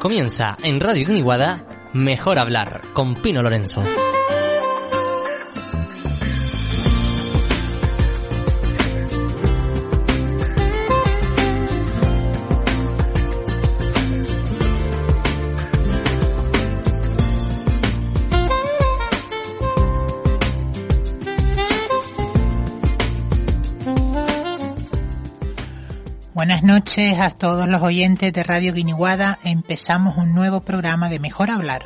Comienza en Radio Guiniguada Mejor Hablar con Pino Lorenzo. Noches a todos los oyentes de Radio Guiniguada. Empezamos un nuevo programa de Mejor Hablar.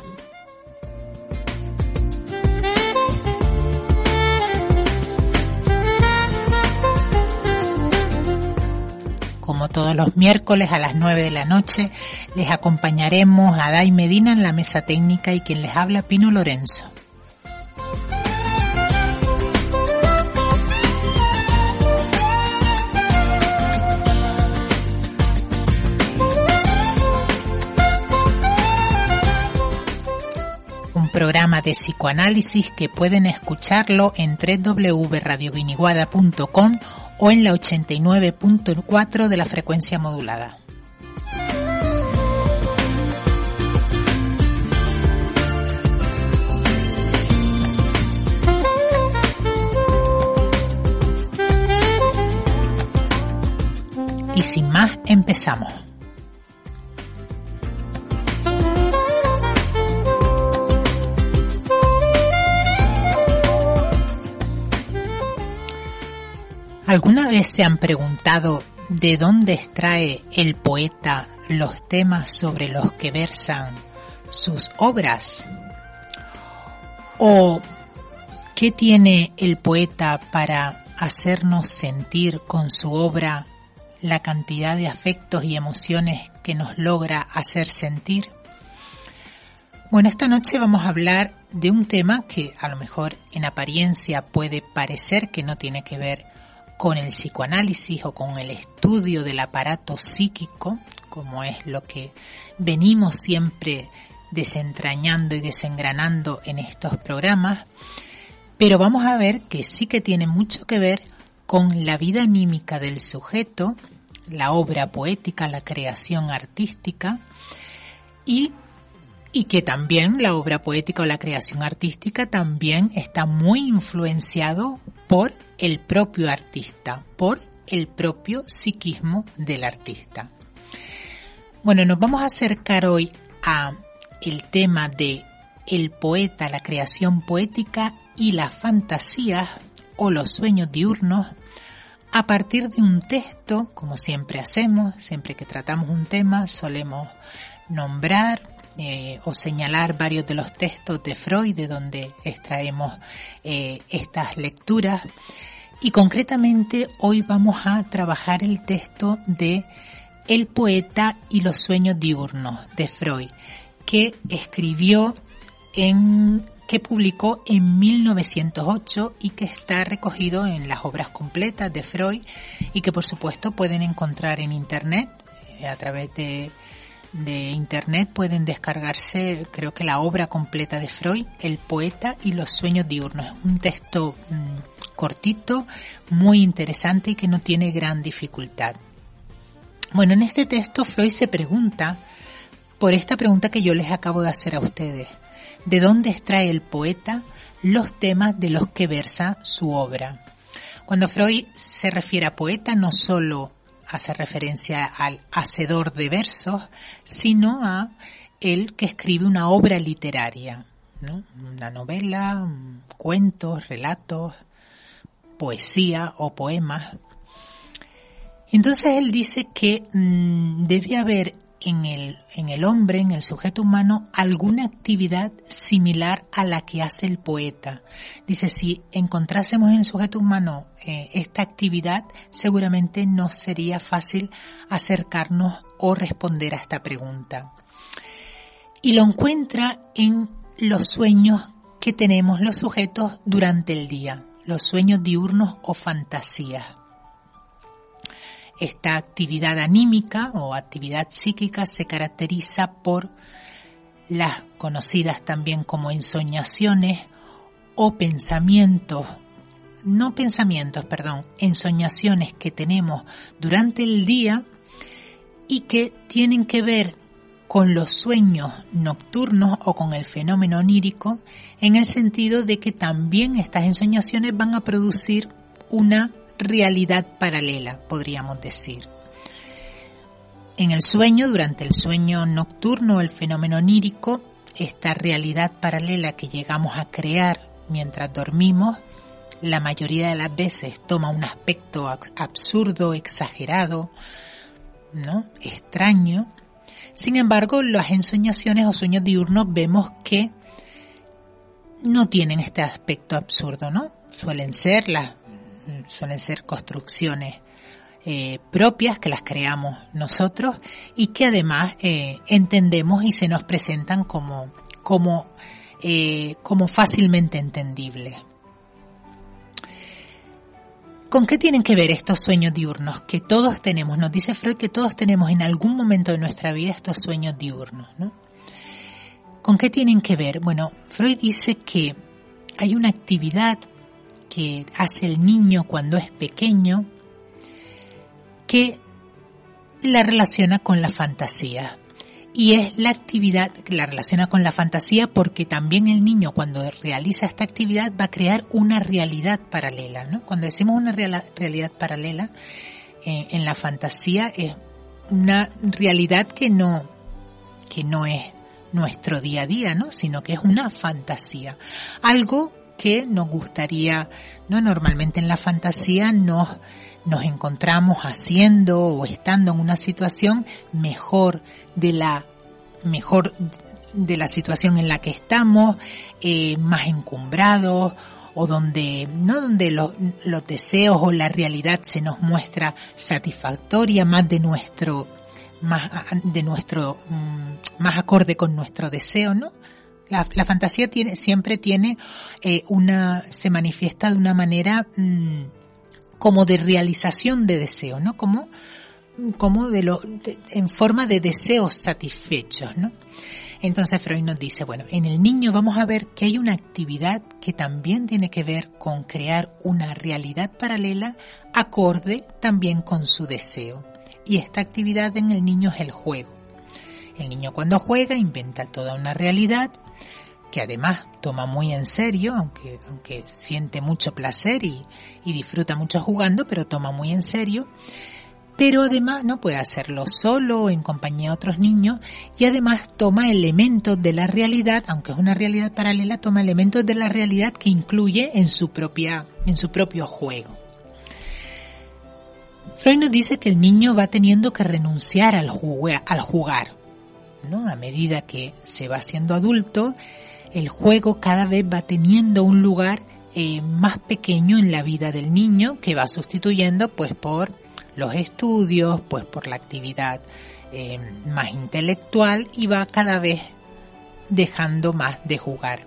Como todos los miércoles a las 9 de la noche, les acompañaremos a Dai Medina en la mesa técnica y quien les habla Pino Lorenzo. De psicoanálisis que pueden escucharlo en www.radioguiniguada.com o en la 89.4 de la frecuencia modulada. Y sin más, empezamos. ¿Alguna vez se han preguntado de dónde extrae el poeta los temas sobre los que versan sus obras? ¿O qué tiene el poeta para hacernos sentir con su obra la cantidad de afectos y emociones que nos logra hacer sentir? Bueno, esta noche vamos a hablar de un tema que a lo mejor en apariencia puede parecer que no tiene que ver con el psicoanálisis o con el estudio del aparato psíquico, como es lo que venimos siempre desentrañando y desengranando en estos programas, pero vamos a ver que sí que tiene mucho que ver con la vida anímica del sujeto, la obra poética, la creación artística y y que también la obra poética o la creación artística también está muy influenciado por el propio artista, por el propio psiquismo del artista. Bueno, nos vamos a acercar hoy a el tema de el poeta, la creación poética y las fantasías o los sueños diurnos a partir de un texto, como siempre hacemos, siempre que tratamos un tema solemos nombrar eh, o señalar varios de los textos de Freud de donde extraemos eh, estas lecturas. Y concretamente hoy vamos a trabajar el texto de El poeta y los sueños diurnos de Freud que escribió en que publicó en 1908 y que está recogido en las obras completas de Freud y que por supuesto pueden encontrar en internet eh, a través de de internet pueden descargarse, creo que la obra completa de Freud, El poeta y los sueños diurnos. Es un texto mm, cortito, muy interesante y que no tiene gran dificultad. Bueno, en este texto Freud se pregunta por esta pregunta que yo les acabo de hacer a ustedes. ¿De dónde extrae el poeta los temas de los que versa su obra? Cuando Freud se refiere a poeta, no solo hace referencia al hacedor de versos, sino a el que escribe una obra literaria, una novela, cuentos, relatos, poesía o poemas. Entonces él dice que mm, debe haber en el, en el hombre, en el sujeto humano, alguna actividad similar a la que hace el poeta. Dice, si encontrásemos en el sujeto humano eh, esta actividad, seguramente no sería fácil acercarnos o responder a esta pregunta. Y lo encuentra en los sueños que tenemos los sujetos durante el día, los sueños diurnos o fantasías. Esta actividad anímica o actividad psíquica se caracteriza por las conocidas también como ensoñaciones o pensamientos, no pensamientos, perdón, ensoñaciones que tenemos durante el día y que tienen que ver con los sueños nocturnos o con el fenómeno onírico en el sentido de que también estas ensoñaciones van a producir una realidad paralela, podríamos decir. En el sueño, durante el sueño nocturno, el fenómeno onírico, esta realidad paralela que llegamos a crear mientras dormimos, la mayoría de las veces toma un aspecto absurdo, exagerado, ¿no? extraño. Sin embargo, las ensoñaciones o sueños diurnos vemos que no tienen este aspecto absurdo, ¿no? Suelen ser las suelen ser construcciones eh, propias que las creamos nosotros y que además eh, entendemos y se nos presentan como, como, eh, como fácilmente entendibles. ¿Con qué tienen que ver estos sueños diurnos? Que todos tenemos, nos dice Freud que todos tenemos en algún momento de nuestra vida estos sueños diurnos, ¿no? ¿Con qué tienen que ver? Bueno, Freud dice que hay una actividad que hace el niño cuando es pequeño que la relaciona con la fantasía. Y es la actividad que la relaciona con la fantasía porque también el niño cuando realiza esta actividad va a crear una realidad paralela. Cuando decimos una realidad paralela, eh, en la fantasía es una realidad que no, que no es nuestro día a día, ¿no? sino que es una fantasía. Algo que nos gustaría, no normalmente en la fantasía nos, nos encontramos haciendo o estando en una situación mejor de la mejor de la situación en la que estamos, eh, más encumbrados o donde no donde los, los deseos o la realidad se nos muestra satisfactoria más de nuestro más de nuestro mm, más acorde con nuestro deseo, ¿no? La, fantasía tiene, siempre tiene eh, una, se manifiesta de una manera mm, como de realización de deseo, ¿no? Como, como de lo, en forma de deseos satisfechos, ¿no? Entonces Freud nos dice, bueno, en el niño vamos a ver que hay una actividad que también tiene que ver con crear una realidad paralela acorde también con su deseo. Y esta actividad en el niño es el juego. El niño cuando juega inventa toda una realidad que además toma muy en serio, aunque, aunque siente mucho placer y, disfruta mucho jugando, pero toma muy en serio. Pero además no puede hacerlo solo o en compañía de otros niños y además toma elementos de la realidad, aunque es una realidad paralela, toma elementos de la realidad que incluye en su propia, en su propio juego. Freud nos dice que el niño va teniendo que renunciar al, al jugar, ¿no? A medida que se va haciendo adulto, el juego cada vez va teniendo un lugar eh, más pequeño en la vida del niño que va sustituyendo pues por los estudios, pues por la actividad eh, más intelectual y va cada vez dejando más de jugar.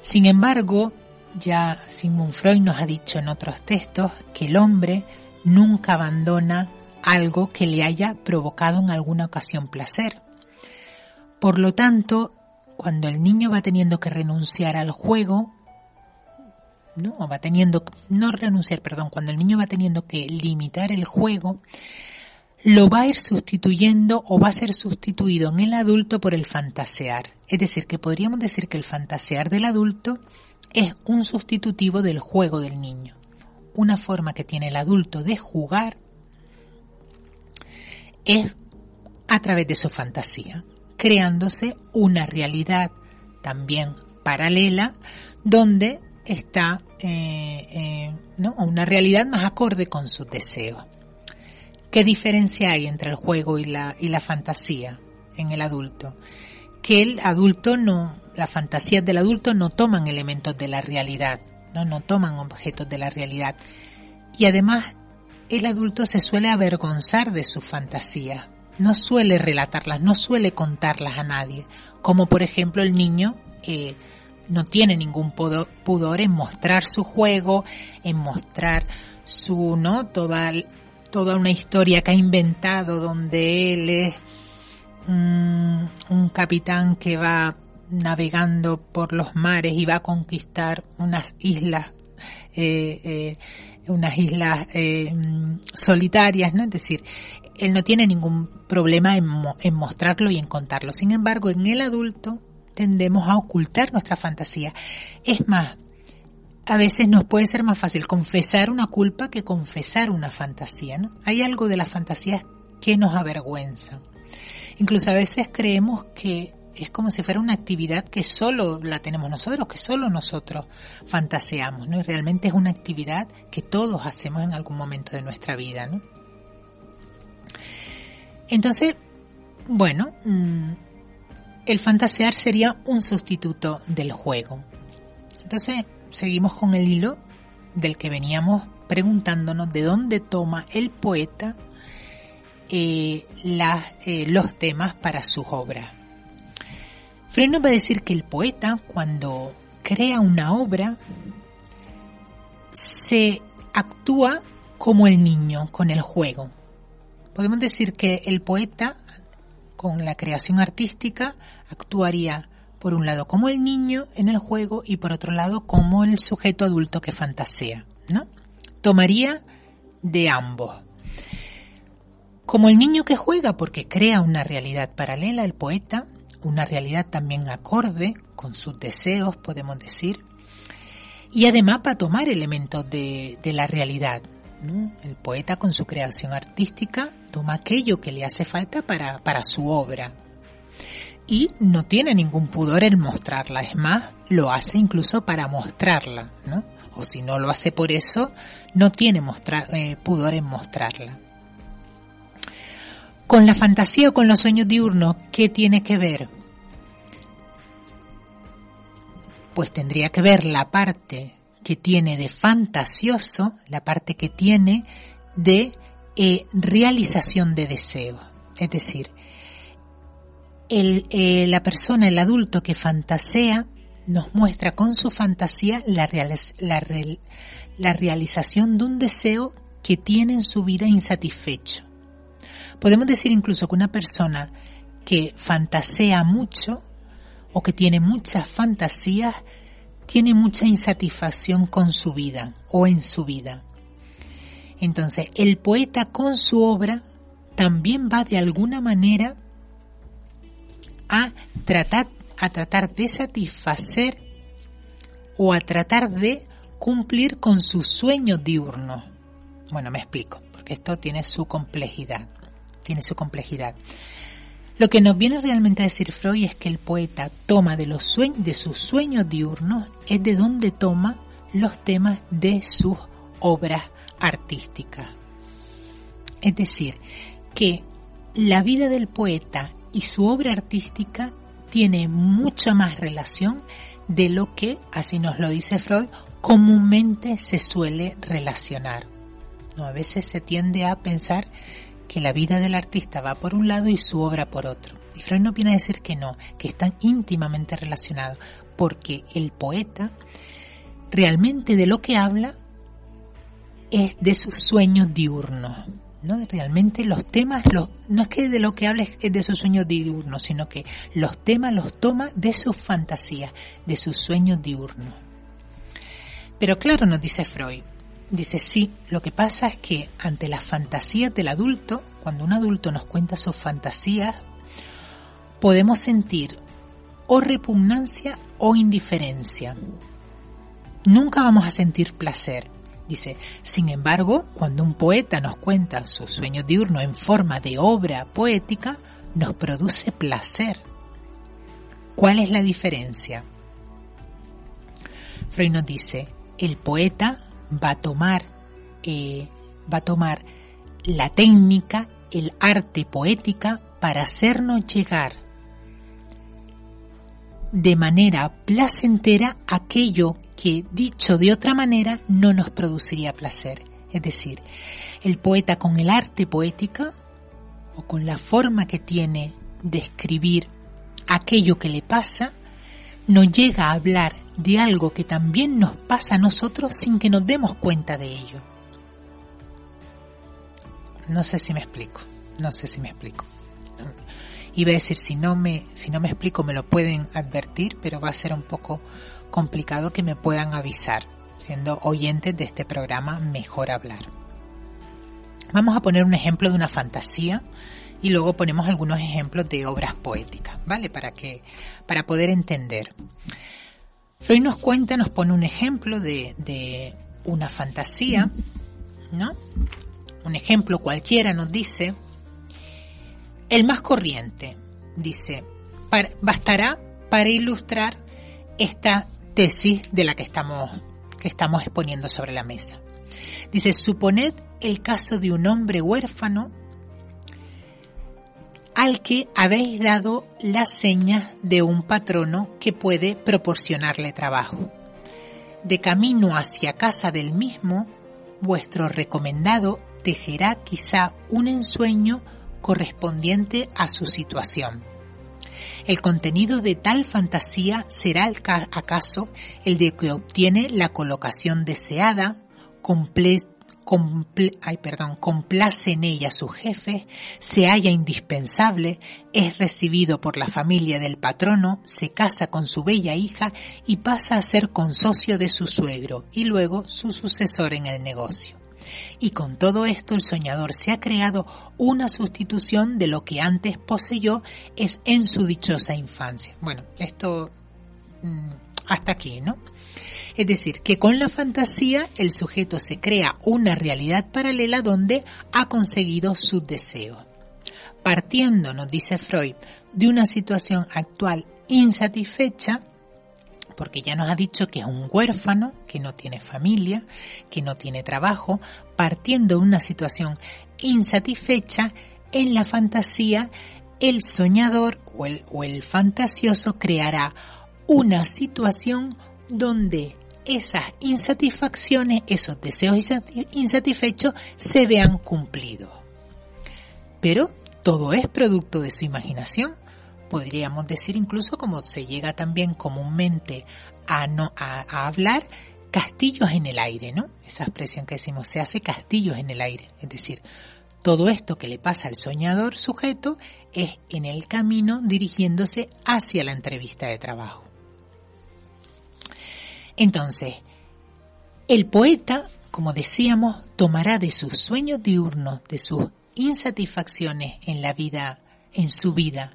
Sin embargo, ya Sigmund Freud nos ha dicho en otros textos que el hombre nunca abandona algo que le haya provocado en alguna ocasión placer. Por lo tanto, cuando el niño va teniendo que renunciar al juego, no, va teniendo, no renunciar, perdón, cuando el niño va teniendo que limitar el juego, lo va a ir sustituyendo o va a ser sustituido en el adulto por el fantasear. Es decir, que podríamos decir que el fantasear del adulto es un sustitutivo del juego del niño. Una forma que tiene el adulto de jugar es a través de su fantasía creándose una realidad también paralela donde está eh, eh, ¿no? una realidad más acorde con sus deseos. ¿Qué diferencia hay entre el juego y la, y la fantasía? en el adulto, que el adulto no, las fantasías del adulto no toman elementos de la realidad, no, no toman objetos de la realidad. Y además, el adulto se suele avergonzar de sus fantasías, no suele relatarlas, no suele contarlas a nadie, como por ejemplo el niño eh, no tiene ningún pudor en mostrar su juego, en mostrar su, ¿no? Toda, toda una historia que ha inventado donde él es un capitán que va navegando por los mares y va a conquistar unas islas, eh, eh, unas islas eh, solitarias, ¿no? Es decir, él no tiene ningún problema en, en mostrarlo y en contarlo. Sin embargo, en el adulto tendemos a ocultar nuestra fantasía. Es más, a veces nos puede ser más fácil confesar una culpa que confesar una fantasía. Hay algo de las fantasías que nos avergüenza. Incluso a veces creemos que es como si fuera una actividad que solo la tenemos nosotros, que solo nosotros fantaseamos, ¿no? Y realmente es una actividad que todos hacemos en algún momento de nuestra vida, ¿no? Entonces, bueno, mm, el fantasear sería un sustituto del juego. Entonces, seguimos con el hilo del que veníamos preguntándonos de dónde toma el poeta eh, eh, los temas para sus obras. Freud nos va a decir que el poeta, cuando crea una obra, se actúa como el niño, con el juego. Podemos decir que el poeta, con la creación artística, actuaría por un lado como el niño en el juego y por otro lado como el sujeto adulto que fantasea, ¿no? Tomaría de ambos. Como el niño que juega porque crea una realidad paralela, el poeta, una realidad también acorde con sus deseos, podemos decir, y además para tomar elementos de, la realidad. El poeta con su creación artística toma aquello que le hace falta para, para su obra, y no tiene ningún pudor en mostrarla, es más, lo hace incluso para mostrarla. O si no lo hace por eso, no tiene eh, pudor en mostrarla. Con la fantasía o con los sueños diurnos, ¿qué tiene que ver? Pues tendría que ver la parte que tiene de fantasioso, la parte que tiene de eh, realización de deseos. Es decir, eh, la persona, el adulto que fantasea, nos muestra con su fantasía la realización de un deseo que tiene en su vida insatisfecho. Podemos decir incluso que una persona que fantasea mucho o que tiene muchas fantasías tiene mucha insatisfacción con su vida o en su vida. Entonces, el poeta con su obra también va de alguna manera a tratar, a tratar de satisfacer o a tratar de cumplir con sus sueños diurnos. Bueno, me explico, porque esto tiene su complejidad, tiene su complejidad. Lo que nos viene realmente a decir Freud es que el poeta toma de los sueños, de sus sueños diurnos, es de donde toma los temas de sus obras artísticas. Es decir, que la vida del poeta y su obra artística tiene mucha más relación de lo que, así nos lo dice Freud, comúnmente se suele relacionar. ¿No? A veces se tiende a pensar que la vida del artista va por un lado y su obra por otro. Y Freud no viene a decir que no, que están íntimamente relacionados, porque el poeta realmente de lo que habla es de sus sueños diurnos. ¿no? Realmente los temas, no es que de lo que hables es de sus sueños diurnos, sino que los temas los toma de sus fantasías, de sus sueños diurnos. Pero claro, nos dice Freud, dice sí, lo que pasa es que ante las fantasías del adulto, cuando un adulto nos cuenta sus fantasías, podemos sentir o repugnancia o indiferencia. Nunca vamos a sentir placer, Dice, sin embargo, cuando un poeta nos cuenta su sueño diurno en forma de obra poética, nos produce placer. ¿Cuál es la diferencia? Freud nos dice, el poeta va a tomar, eh, va tomar la técnica, el arte poética para hacernos llegar de manera placentera aquello que, dicho de otra manera, no nos produciría placer. Es decir, el poeta con el arte poética o con la forma que tiene de escribir aquello que le pasa, nos llega a hablar de algo que también nos pasa a nosotros sin que nos demos cuenta de ello. No sé si me explico, no sé si me explico. Iba a decir, si no me, si no me explico me lo pueden advertir, pero va a ser un poco complicado que me puedan avisar. Siendo oyentes de este programa, mejor hablar. Vamos a poner un ejemplo de una fantasía y luego ponemos algunos ejemplos de obras poéticas, ¿vale? Para que, para poder entender. Freud nos cuenta, nos pone un ejemplo de, de una fantasía, ¿no? Un ejemplo cualquiera nos dice, el más corriente, dice, bastará para ilustrar esta tesis de la que estamos, que estamos exponiendo sobre la mesa. Dice, suponed el caso de un hombre huérfano al que habéis dado las señas de un patrono que puede proporcionarle trabajo. De camino hacia casa del mismo, vuestro recomendado tejerá quizá un ensueño correspondiente a su situación. El contenido de tal fantasía será acaso el de que obtiene la colocación deseada, complace en ella su jefe, se halla indispensable, es recibido por la familia del patrono, se casa con su bella hija y pasa a ser consocio de su suegro y luego su sucesor en el negocio. Y con todo esto el soñador se ha creado una sustitución de lo que antes poseyó es en su dichosa infancia. Bueno, esto mm, hasta aquí, ¿no? Es decir, que con la fantasía el sujeto se crea una realidad paralela donde ha conseguido sus deseos. Partiendo, nos dice Freud, de una situación actual insatisfecha, porque ya nos ha dicho que es un huérfano, que no tiene familia, que no tiene trabajo, partiendo de una situación insatisfecha, en la fantasía el soñador o el fantasioso creará una situación donde esas insatisfacciones, esos deseos insatisfechos se vean cumplidos. Pero todo es producto de su imaginación. Podríamos decir incluso como se llega también comúnmente a, no, a, hablar, castillos en el aire, ¿no? Esa expresión que decimos, se hace castillos en el aire. Es decir, todo esto que le pasa al soñador sujeto es en el camino dirigiéndose hacia la entrevista de trabajo. Entonces, el poeta, como decíamos, tomará de sus sueños diurnos, de sus insatisfacciones en la vida, en su vida,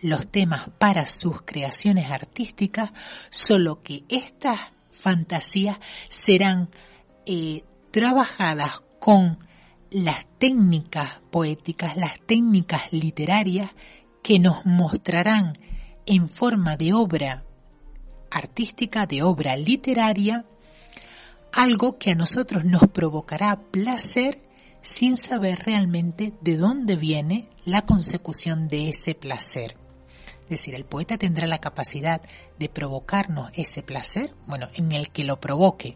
los temas para sus creaciones artísticas, solo que estas fantasías serán eh, trabajadas con las técnicas poéticas, las técnicas literarias que nos mostrarán en forma de obra artística, de obra literaria, algo que a nosotros nos provocará placer sin saber realmente de dónde viene la consecución de ese placer. Es decir, el poeta tendrá la capacidad de provocarnos ese placer, bueno, en el que lo provoque.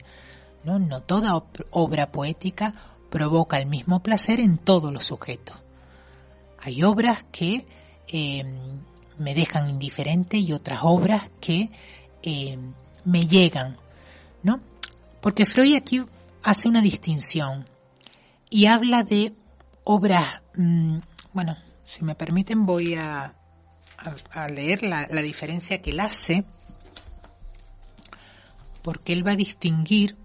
No, no toda obra poética provoca el mismo placer en todos los sujetos. Hay obras que eh, me dejan indiferente y otras obras que eh, me llegan, ¿no? Porque Freud aquí hace una distinción y habla de obras, mm, bueno, si me permiten voy a, leer la, la diferencia que él hace, porque él va a distinguir,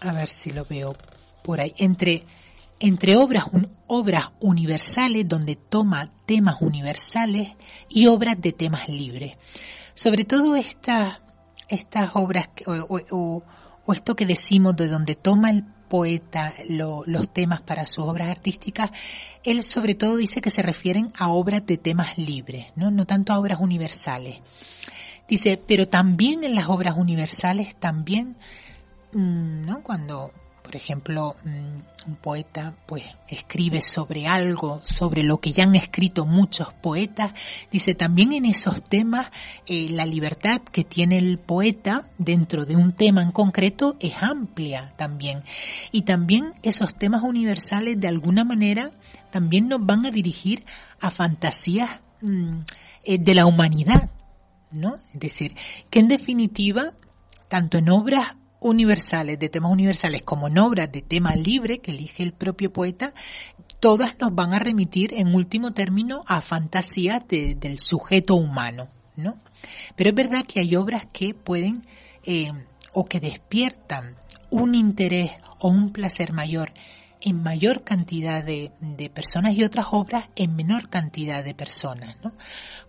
a ver si lo veo por ahí, entre entre obras, obras universales donde toma temas universales y obras de temas libres. Sobre todo estas, estas obras o, esto que decimos de donde toma el poeta los temas para sus obras artísticas, él sobre todo dice que se refieren a obras de temas libres, no, no tanto a obras universales. Dice, pero también en las obras universales, también, mm, ¿no? Cuando por ejemplo, mm, un poeta pues escribe sobre algo, sobre lo que ya han escrito muchos poetas, dice también en esos temas eh, la libertad que tiene el poeta dentro de un tema en concreto es amplia también. Y también esos temas universales de alguna manera también nos van a dirigir a fantasías mm, eh, de la humanidad, ¿no? Es decir, que en definitiva, tanto en obras universales, de temas universales, como en obras de tema libre que elige el propio poeta, todas nos van a remitir en último término a fantasías del sujeto humano, ¿no? Pero es verdad que hay obras que pueden eh, o que despiertan un interés o un placer mayor en mayor cantidad de, de, personas y otras obras en menor cantidad de personas, ¿no?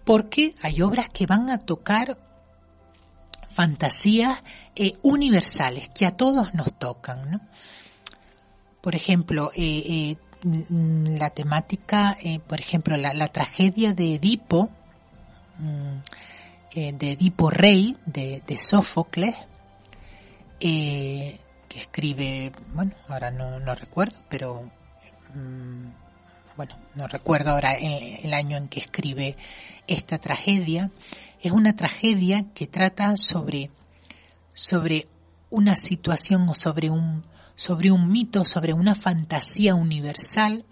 Porque hay obras que van a tocar fantasías eh, universales que a todos nos tocan. ¿no? Por ejemplo, eh, eh, mm, la temática, por ejemplo, la, tragedia de Edipo, mm, de Edipo Rey, de, Sófocles, que escribe, bueno, ahora no, no recuerdo, pero mm, bueno, no recuerdo ahora el año en que escribe esta tragedia, es una tragedia que trata sobre, sobre una situación o sobre un, sobre un mito, sobre una fantasía universal,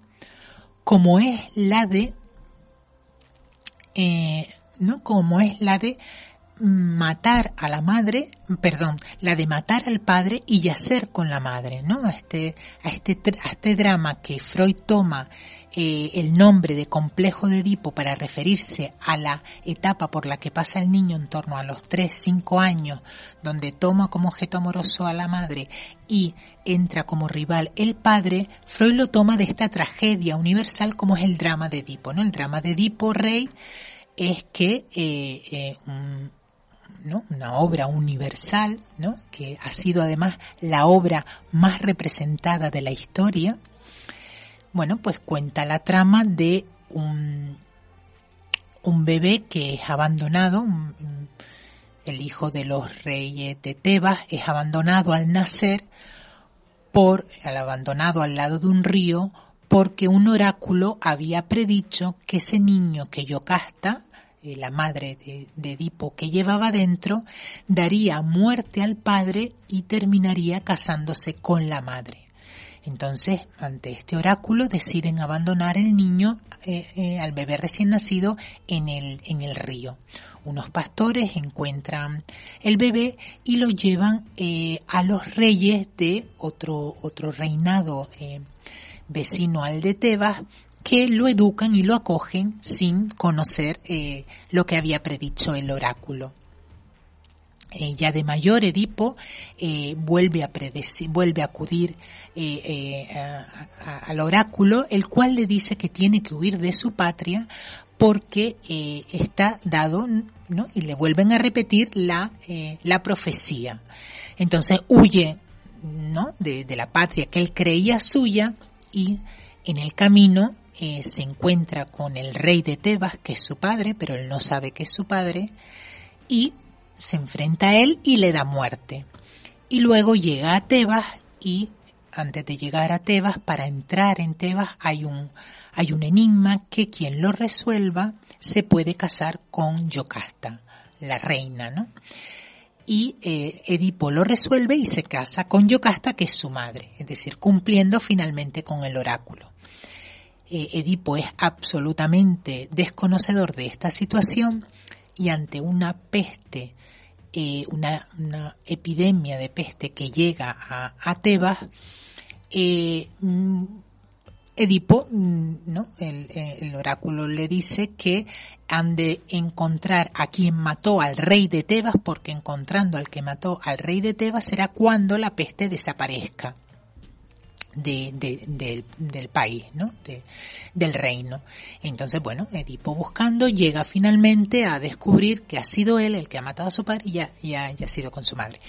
como es la de, eh, ¿no? Como es la de matar a la madre, perdón, la de matar al padre y yacer con la madre, ¿no? A este, a este, a este drama que Freud toma eh, el nombre de complejo de Edipo para referirse a la etapa por la que pasa el niño en torno a los 3, 5 años, donde toma como objeto amoroso a la madre y entra como rival el padre, Freud lo toma de esta tragedia universal como es el drama de Edipo, ¿no? El drama de Edipo Rey es que eh, eh, una obra universal, ¿no? que ha sido además la obra más representada de la historia, bueno, pues cuenta la trama de un, un bebé que es abandonado, el hijo de los reyes de Tebas es abandonado al nacer por, al abandonado al lado de un río, porque un oráculo había predicho que ese niño que Yocasta, eh, la madre de, Edipo que llevaba dentro, daría muerte al padre y terminaría casándose con la madre. Entonces, ante este oráculo, deciden abandonar el niño, eh, eh, al bebé recién nacido, en el, en el río. Unos pastores encuentran el bebé y lo llevan a los reyes de otro, otro reinado vecino al de Tebas, que lo educan y lo acogen sin conocer eh, lo que había predicho el oráculo. Eh, ya de mayor Edipo eh, vuelve a vuelve a acudir al oráculo, el cual le dice que tiene que huir de su patria porque está dado, ¿no? Y le vuelven a repetir la, la profecía. Entonces huye, ¿no? De la patria que él creía suya y en el camino eh, se encuentra con el rey de Tebas, que es su padre, pero él no sabe que es su padre, y se enfrenta a él y le da muerte. Y luego llega a Tebas y antes de llegar a Tebas, para entrar en Tebas hay un, hay un enigma que quien lo resuelva se puede casar con Yocasta, la reina, ¿no? Y eh, Edipo lo resuelve y se casa con Yocasta, que es su madre, es decir, cumpliendo finalmente con el oráculo. Eh, Edipo es absolutamente desconocedor de esta situación y ante una peste, eh, una, epidemia de peste que llega a, Tebas, eh, mm, Edipo, mm, ¿no? El, oráculo le dice que han de encontrar a quien mató al rey de Tebas, porque encontrando al que mató al rey de Tebas será cuando la peste desaparezca de, del, país, ¿no? del reino. Entonces, bueno, Edipo buscando llega finalmente a descubrir que ha sido él el que ha matado a su padre y ya, ya, ha sido con su madre.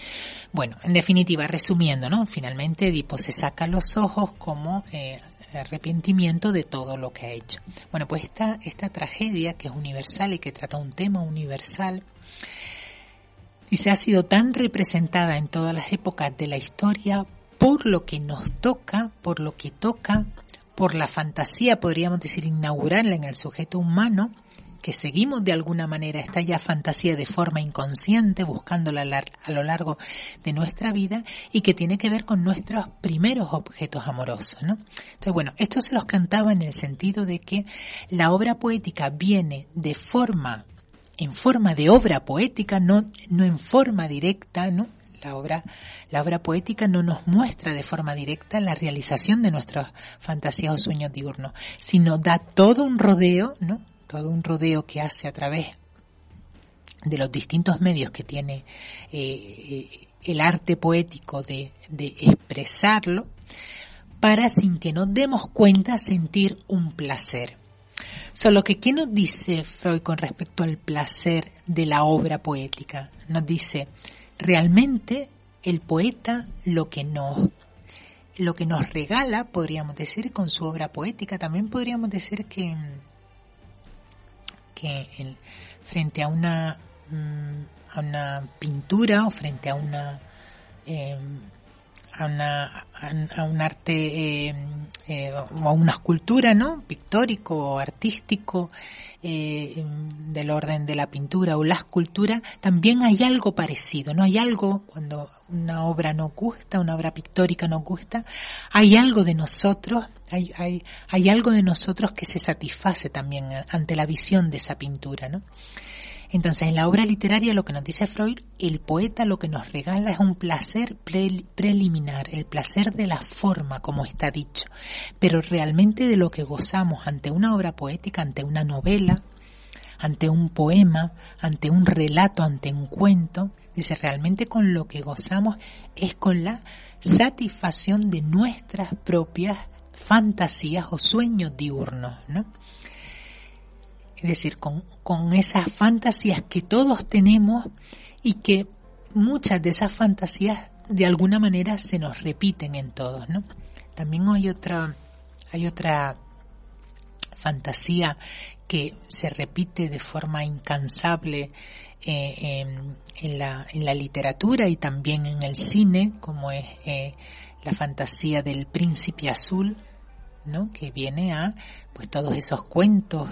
Bueno, en definitiva, resumiendo, ¿no? Finalmente Edipo se saca los ojos como eh, arrepentimiento de todo lo que ha hecho. Bueno, pues esta, esta tragedia que es universal y que trata un tema universal, y se ha sido tan representada en todas las épocas de la historia por lo que nos toca, por lo que toca, por la fantasía, podríamos decir, inaugurarla en el sujeto humano, que seguimos de alguna manera esta ya fantasía de forma inconsciente, buscándola a lo largo de nuestra vida y que tiene que ver con nuestros primeros objetos amorosos, ¿no? Entonces, bueno, esto se los cantaba en el sentido de que la obra poética viene de forma, en forma de obra poética, no, no en forma directa, ¿no? Obra, la obra poética no nos muestra de forma directa la realización de nuestras fantasías o sueños diurnos, sino da todo un rodeo, ¿no? todo un rodeo que hace a través de los distintos medios que tiene eh, el arte poético de, de expresarlo, para sin que nos demos cuenta sentir un placer. Solo que, ¿qué nos dice Freud con respecto al placer de la obra poética? Nos dice, realmente el poeta lo que nos, lo que nos regala, podríamos decir, con su obra poética, también podríamos decir que, que frente a una, mm, a una pintura o frente a una em, a, una, a, un arte eh, eh, o a una escultura, ¿no? Pictórico o artístico eh, del orden de la pintura o la escultura, también hay algo parecido, ¿no? Hay algo cuando una obra no gusta, una obra pictórica no gusta, hay algo de nosotros, hay, hay, hay algo de nosotros que se satisface también ante la visión de esa pintura, ¿no? Entonces, en la obra literaria, lo que nos dice Freud, el poeta lo que nos regala es un placer preliminar, el placer de la forma, como está dicho, pero realmente de lo que gozamos ante una obra poética, ante una novela, ante un poema, ante un relato, ante un cuento, dice realmente con lo que gozamos es con la satisfacción de nuestras propias fantasías o sueños diurnos, ¿no? Es decir, con, con esas fantasías que todos tenemos y que muchas de esas fantasías de alguna manera se nos repiten en todos, ¿no? También hay otra, hay otra fantasía que se repite de forma incansable eh, en, la, en, la, literatura y también en el cine, como es eh, la fantasía del príncipe azul, ¿no? Que viene a, pues todos esos cuentos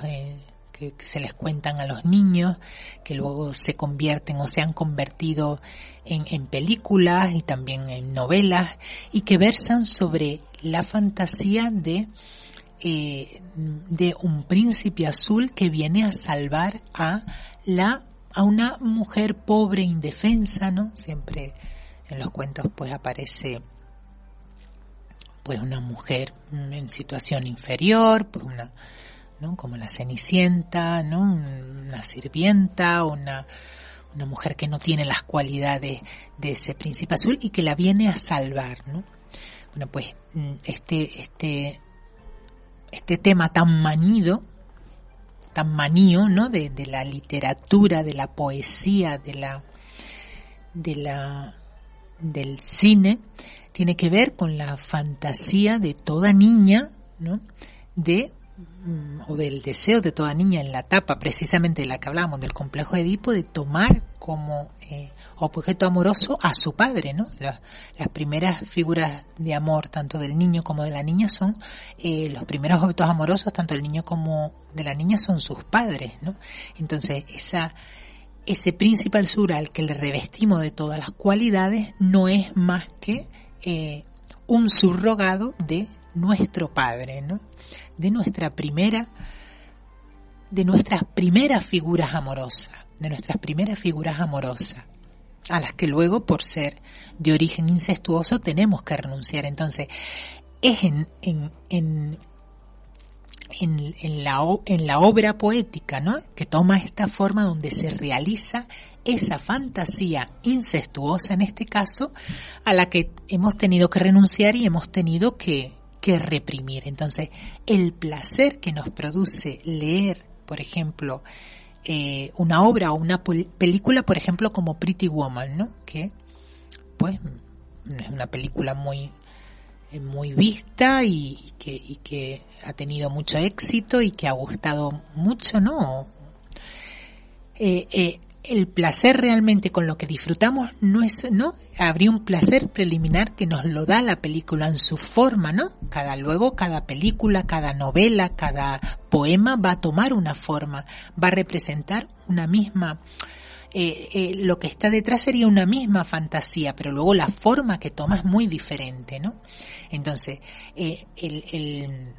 que, se les cuentan a los niños, que luego se convierten o se han convertido en, en películas y también en novelas y que versan sobre la fantasía de eh, de un príncipe azul que viene a salvar a la a una mujer pobre indefensa, ¿no? Siempre en los cuentos pues aparece pues una mujer en situación inferior, pues una como la cenicienta, ¿no? una sirvienta, una, una mujer que no tiene las cualidades de ese príncipe azul y que la viene a salvar. ¿no? Bueno, pues mm, este, este, este tema tan manido, tan manío, ¿no? De, de, la literatura, de la poesía, de la, de la, del cine, tiene que ver con la fantasía de toda niña, ¿no? De o del deseo de toda niña en la etapa precisamente de la que hablamos del complejo de Edipo de tomar como eh, objeto amoroso a su padre, ¿no? Las, primeras figuras de amor tanto del niño como de la niña son eh, los primeros objetos amorosos tanto del niño como de la niña son sus padres, ¿no? Entonces esa ese príncipe al sur al que le revestimos de todas las cualidades no es más que eh, un subrogado de nuestro padre, ¿no? de nuestra primera, de nuestras primeras figuras amorosas, de nuestras primeras figuras amorosas, a las que luego, por ser de origen incestuoso, tenemos que renunciar. Entonces, es en, en, en, en, la, en la obra poética, ¿no? Que toma esta forma donde se realiza esa fantasía incestuosa, en este caso, a la que hemos tenido que renunciar y hemos tenido que, que reprimir. Entonces, el placer que nos produce leer, por ejemplo, eh, una obra o una película, por ejemplo, como Pretty Woman, ¿no? Que, pues, es una película muy eh, muy vista y, que, que ha tenido mucho éxito y que ha gustado mucho, ¿no? Eh, el placer realmente con lo que disfrutamos no es, ¿no? Habría un placer preliminar que nos lo da la película en su forma, ¿no? Cada luego, cada película, cada novela, cada poema va a tomar una forma, va a representar una misma, eh, eh, lo que está detrás sería una misma fantasía, pero luego la forma que toma es muy diferente, ¿no? Entonces, eh, el, el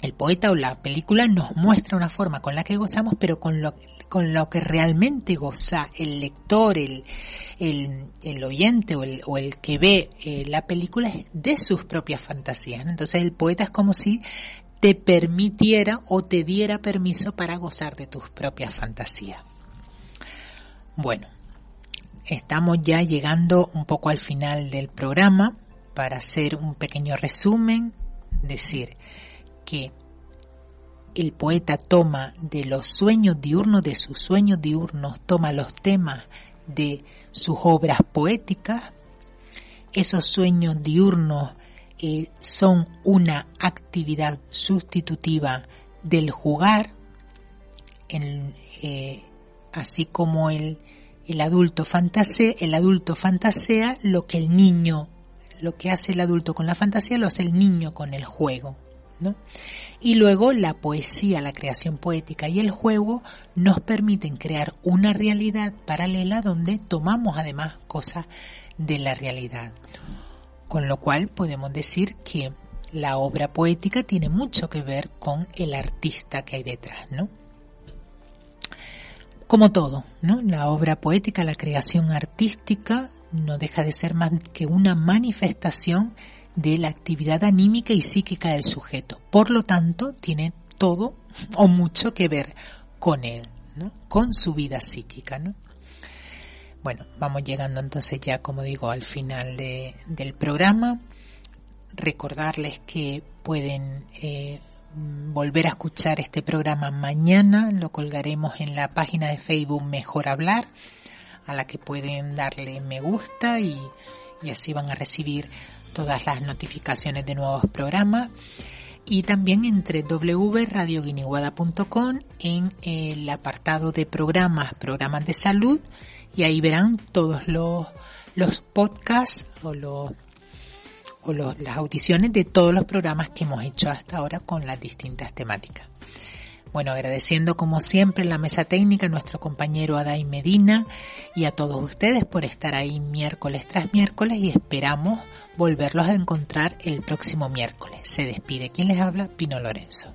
el poeta o la película nos muestra una forma con la que gozamos, pero con lo, con lo que realmente goza el lector, el, el, oyente o el, o el, que ve eh, la película es de sus propias fantasías. Entonces el poeta es como si te permitiera o te diera permiso para gozar de tus propias fantasías. Bueno, estamos ya llegando un poco al final del programa para hacer un pequeño resumen, decir, que el poeta toma de los sueños diurnos, de sus sueños diurnos, toma los temas de sus obras poéticas. Esos sueños diurnos eh, son una actividad sustitutiva del jugar, eh, así como el, el adulto fantasea, el adulto fantasea lo que el niño, lo que hace el adulto con la fantasía lo hace el niño con el juego. Y luego la poesía, la creación poética y el juego nos permiten crear una realidad paralela donde tomamos además cosas de la realidad. Con lo cual podemos decir que la obra poética tiene mucho que ver con el artista que hay detrás, ¿no? Como todo, ¿no? La obra poética, la creación artística no deja de ser más que una manifestación de la actividad anímica y psíquica del sujeto. Por lo tanto, tiene todo o mucho que ver con él, con su vida psíquica. ¿no? Bueno, vamos llegando entonces ya, como digo, al final de, del programa. Recordarles que pueden eh, volver a escuchar este programa mañana, lo colgaremos en la página de Facebook Mejor Hablar, a la que pueden darle me gusta y así van a recibir todas las notificaciones de nuevos programas y también entre www.radioguiniguada.com en el apartado de programas, programas de salud y ahí verán todos los, los podcasts o, los, o las audiciones de todos los programas que hemos hecho hasta ahora con las distintas temáticas. Bueno, agradeciendo como siempre la mesa técnica a nuestro compañero Adai Medina y a todos ustedes por estar ahí miércoles tras miércoles y esperamos volverlos a encontrar el próximo miércoles. Se despide quien les habla, Pino Lorenzo.